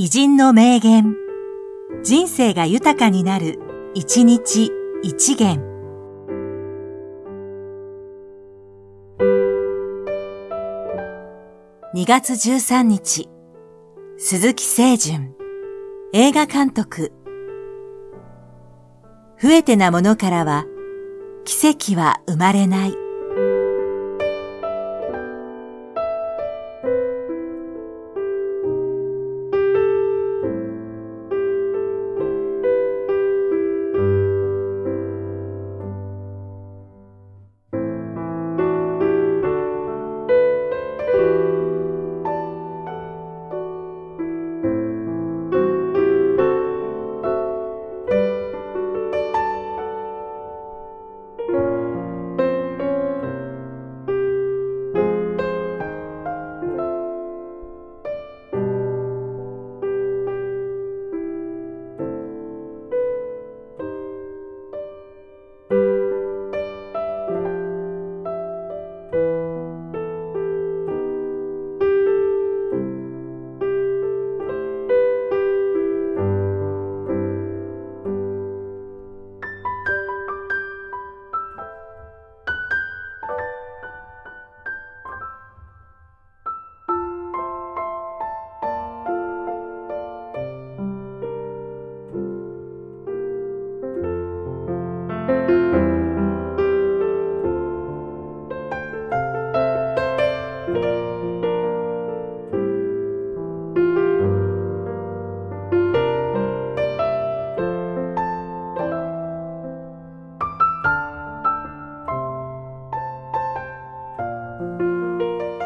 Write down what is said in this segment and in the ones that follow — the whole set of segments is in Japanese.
偉人の名言。人生が豊かになる、一日一元。2月13日、鈴木清純、映画監督。増えてなものからは、奇跡は生まれない。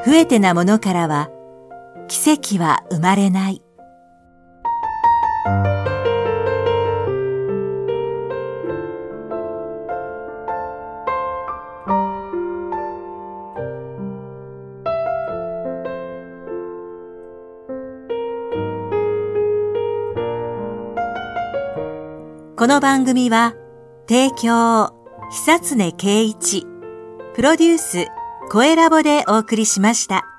増えてなものからは奇跡は生まれない。この番組は、提供、久常圭一、プロデュース、声ラボでお送りしました。